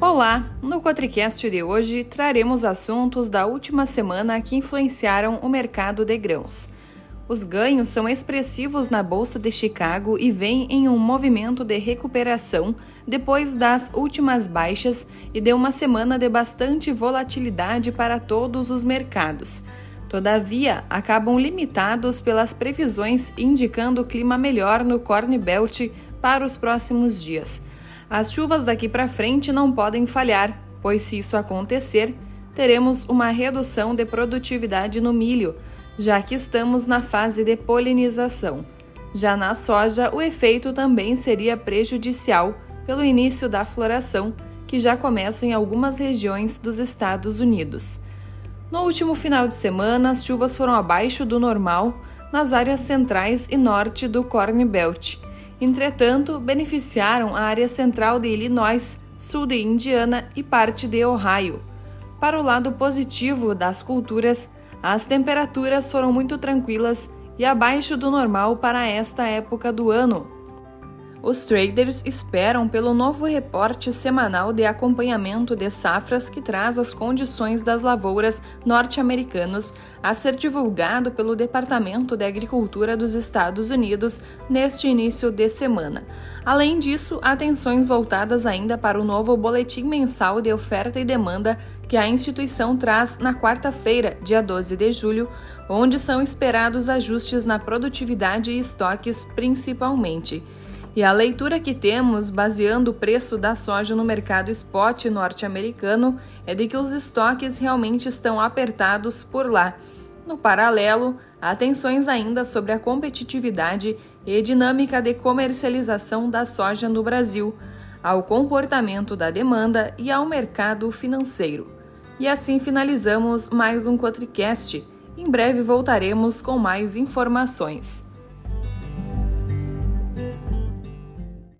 Olá! No Cotricast de hoje traremos assuntos da última semana que influenciaram o mercado de grãos. Os ganhos são expressivos na Bolsa de Chicago e vêm em um movimento de recuperação depois das últimas baixas e de uma semana de bastante volatilidade para todos os mercados. Todavia, acabam limitados pelas previsões indicando clima melhor no Corn Belt para os próximos dias. As chuvas daqui para frente não podem falhar, pois se isso acontecer, teremos uma redução de produtividade no milho, já que estamos na fase de polinização. Já na soja, o efeito também seria prejudicial pelo início da floração, que já começa em algumas regiões dos Estados Unidos. No último final de semana, as chuvas foram abaixo do normal nas áreas centrais e norte do Corn Belt Entretanto, beneficiaram a área central de Illinois, sul de Indiana e parte de Ohio. Para o lado positivo das culturas, as temperaturas foram muito tranquilas e abaixo do normal para esta época do ano, os traders esperam pelo novo reporte semanal de acompanhamento de safras que traz as condições das lavouras norte-americanos a ser divulgado pelo Departamento de Agricultura dos Estados Unidos neste início de semana. Além disso, atenções voltadas ainda para o novo boletim mensal de oferta e demanda que a instituição traz na quarta-feira, dia 12 de julho, onde são esperados ajustes na produtividade e estoques principalmente. E a leitura que temos, baseando o preço da soja no mercado spot norte-americano, é de que os estoques realmente estão apertados por lá. No paralelo, há tensões ainda sobre a competitividade e dinâmica de comercialização da soja no Brasil, ao comportamento da demanda e ao mercado financeiro. E assim finalizamos mais um Cotricast. Em breve voltaremos com mais informações.